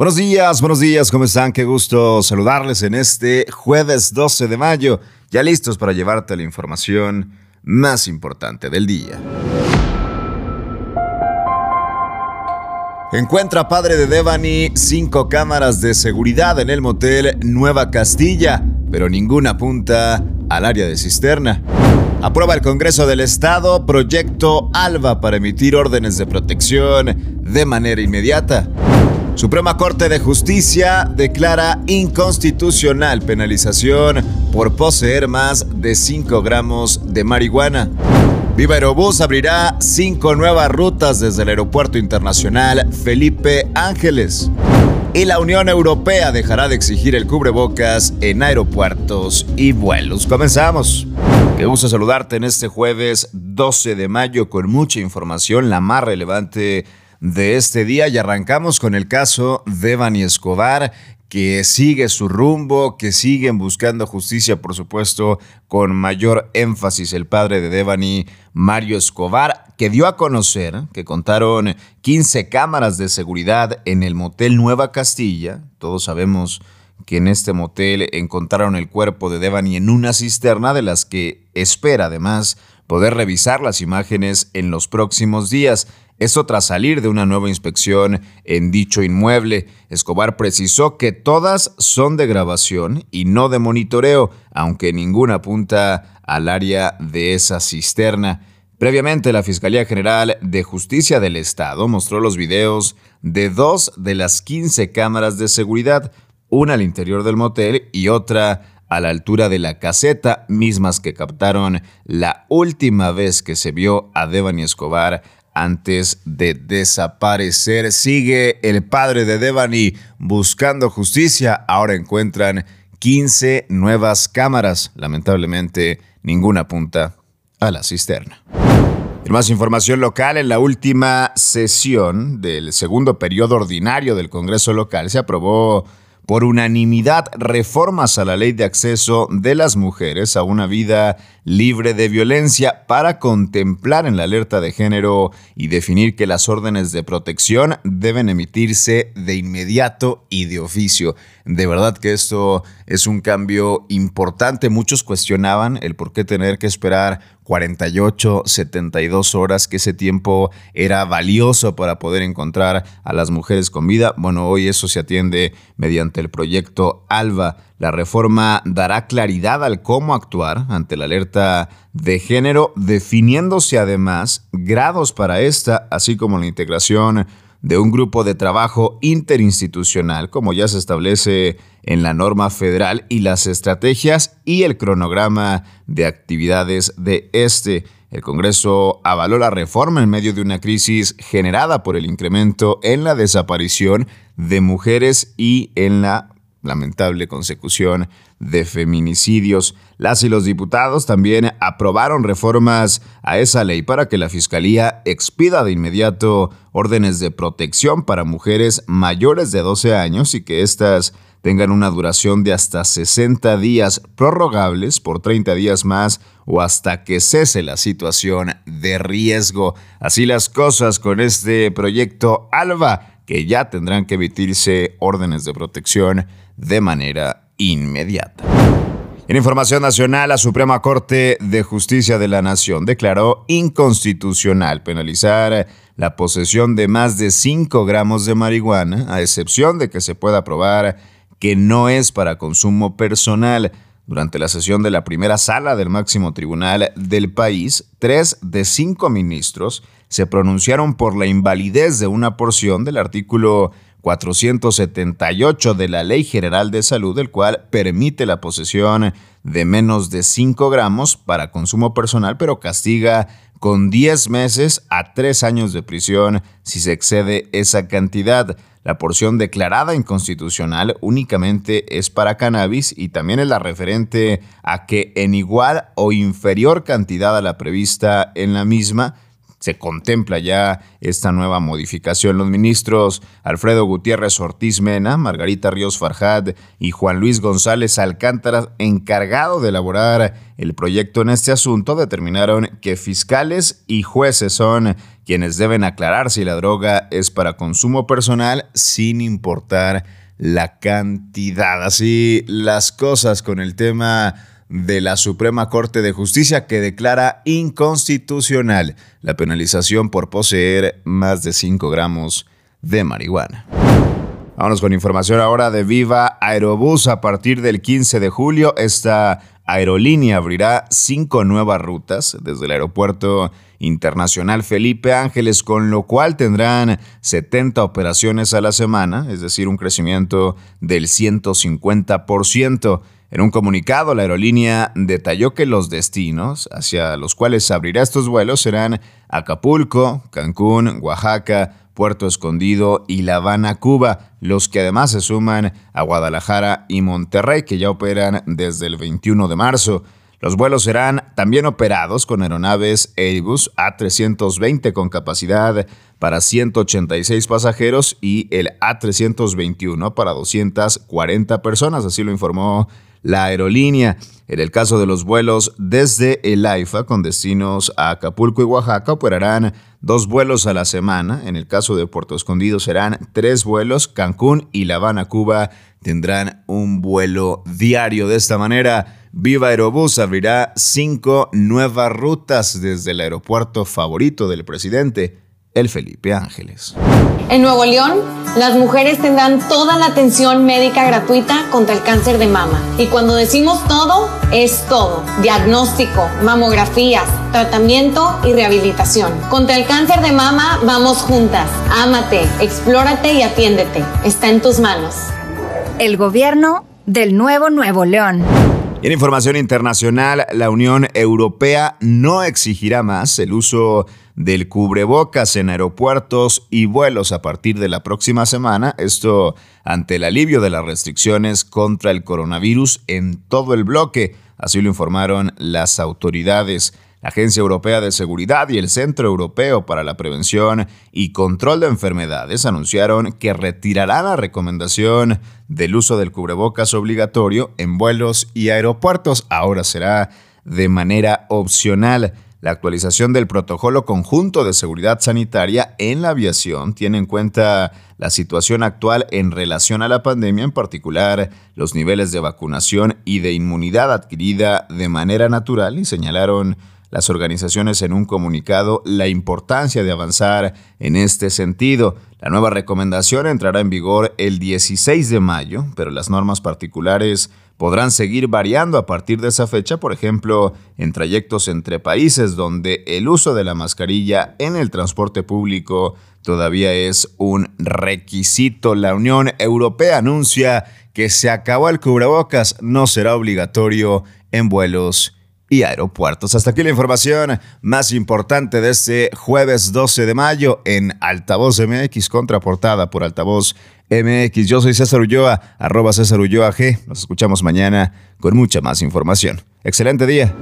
Buenos días, buenos días, ¿cómo están? Qué gusto saludarles en este jueves 12 de mayo, ya listos para llevarte la información más importante del día. Encuentra padre de Devani cinco cámaras de seguridad en el motel Nueva Castilla, pero ninguna apunta al área de cisterna. Aprueba el Congreso del Estado proyecto ALBA para emitir órdenes de protección de manera inmediata. Suprema Corte de Justicia declara inconstitucional penalización por poseer más de 5 gramos de marihuana. Viva Aerobús abrirá cinco nuevas rutas desde el Aeropuerto Internacional Felipe Ángeles. Y la Unión Europea dejará de exigir el cubrebocas en aeropuertos y vuelos. Comenzamos. Qué gusto saludarte en este jueves 12 de mayo con mucha información, la más relevante de este día y arrancamos con el caso de Bani Escobar, que sigue su rumbo, que siguen buscando justicia, por supuesto, con mayor énfasis el padre de Devani, Mario Escobar, que dio a conocer que contaron 15 cámaras de seguridad en el motel Nueva Castilla. Todos sabemos que en este motel encontraron el cuerpo de Devani en una cisterna de las que espera además poder revisar las imágenes en los próximos días. Esto tras salir de una nueva inspección en dicho inmueble. Escobar precisó que todas son de grabación y no de monitoreo, aunque ninguna apunta al área de esa cisterna. Previamente, la Fiscalía General de Justicia del Estado mostró los videos de dos de las 15 cámaras de seguridad, una al interior del motel y otra a la altura de la caseta, mismas que captaron la última vez que se vio a Devani Escobar antes de desaparecer. Sigue el padre de Devani buscando justicia. Ahora encuentran 15 nuevas cámaras. Lamentablemente, ninguna apunta a la cisterna. Más información local, en la última sesión del segundo periodo ordinario del Congreso local se aprobó por unanimidad reformas a la ley de acceso de las mujeres a una vida libre de violencia para contemplar en la alerta de género y definir que las órdenes de protección deben emitirse de inmediato y de oficio. De verdad que esto es un cambio importante. Muchos cuestionaban el por qué tener que esperar 48, 72 horas, que ese tiempo era valioso para poder encontrar a las mujeres con vida. Bueno, hoy eso se atiende mediante el proyecto ALBA. La reforma dará claridad al cómo actuar ante la alerta de género, definiéndose además grados para esta, así como la integración de un grupo de trabajo interinstitucional, como ya se establece en la norma federal, y las estrategias y el cronograma de actividades de este. El Congreso avaló la reforma en medio de una crisis generada por el incremento en la desaparición de mujeres y en la lamentable consecución de feminicidios. Las y los diputados también aprobaron reformas a esa ley para que la Fiscalía expida de inmediato órdenes de protección para mujeres mayores de 12 años y que éstas tengan una duración de hasta 60 días prorrogables por 30 días más o hasta que cese la situación de riesgo. Así las cosas con este proyecto ALBA, que ya tendrán que emitirse órdenes de protección de manera inmediata. En información nacional, la Suprema Corte de Justicia de la Nación declaró inconstitucional penalizar la posesión de más de 5 gramos de marihuana, a excepción de que se pueda probar que no es para consumo personal. Durante la sesión de la primera sala del máximo tribunal del país, tres de cinco ministros se pronunciaron por la invalidez de una porción del artículo 478 de la Ley General de Salud, el cual permite la posesión de menos de 5 gramos para consumo personal, pero castiga con 10 meses a 3 años de prisión si se excede esa cantidad. La porción declarada inconstitucional únicamente es para cannabis y también es la referente a que en igual o inferior cantidad a la prevista en la misma se contempla ya esta nueva modificación. Los ministros Alfredo Gutiérrez Ortiz Mena, Margarita Ríos Farjad y Juan Luis González Alcántara, encargado de elaborar el proyecto en este asunto, determinaron que fiscales y jueces son quienes deben aclarar si la droga es para consumo personal sin importar la cantidad. Así las cosas con el tema de la Suprema Corte de Justicia que declara inconstitucional la penalización por poseer más de 5 gramos de marihuana. Vámonos con información ahora de Viva Aerobús. A partir del 15 de julio, esta aerolínea abrirá cinco nuevas rutas desde el aeropuerto internacional Felipe Ángeles, con lo cual tendrán 70 operaciones a la semana, es decir, un crecimiento del 150%. En un comunicado, la aerolínea detalló que los destinos hacia los cuales abrirá estos vuelos serán Acapulco, Cancún, Oaxaca, Puerto Escondido y La Habana, Cuba, los que además se suman a Guadalajara y Monterrey, que ya operan desde el 21 de marzo. Los vuelos serán también operados con aeronaves Airbus A320 con capacidad para 186 pasajeros y el A321 para 240 personas, así lo informó la aerolínea. En el caso de los vuelos desde el AIFA con destinos a Acapulco y Oaxaca operarán dos vuelos a la semana. En el caso de Puerto Escondido serán tres vuelos. Cancún y La Habana, Cuba tendrán un vuelo diario. De esta manera, Viva Aerobús abrirá cinco nuevas rutas desde el aeropuerto favorito del presidente el Felipe Ángeles. En Nuevo León, las mujeres tendrán toda la atención médica gratuita contra el cáncer de mama. Y cuando decimos todo, es todo. Diagnóstico, mamografías, tratamiento y rehabilitación. Contra el cáncer de mama, vamos juntas. Ámate, explórate y atiéndete. Está en tus manos. El gobierno del nuevo Nuevo León. En información internacional, la Unión Europea no exigirá más el uso del cubrebocas en aeropuertos y vuelos a partir de la próxima semana, esto ante el alivio de las restricciones contra el coronavirus en todo el bloque, así lo informaron las autoridades. La Agencia Europea de Seguridad y el Centro Europeo para la Prevención y Control de Enfermedades anunciaron que retirarán la recomendación del uso del cubrebocas obligatorio en vuelos y aeropuertos. Ahora será de manera opcional. La actualización del protocolo conjunto de seguridad sanitaria en la aviación tiene en cuenta la situación actual en relación a la pandemia, en particular los niveles de vacunación y de inmunidad adquirida de manera natural y señalaron las organizaciones en un comunicado la importancia de avanzar en este sentido. La nueva recomendación entrará en vigor el 16 de mayo, pero las normas particulares podrán seguir variando a partir de esa fecha, por ejemplo, en trayectos entre países donde el uso de la mascarilla en el transporte público todavía es un requisito. La Unión Europea anuncia que se acabó el cubrebocas, no será obligatorio en vuelos y aeropuertos. Hasta aquí la información más importante de este jueves 12 de mayo en Altavoz MX, contraportada por Altavoz MX. Yo soy César Ulloa, arroba César Ulloa G. Nos escuchamos mañana con mucha más información. Excelente día.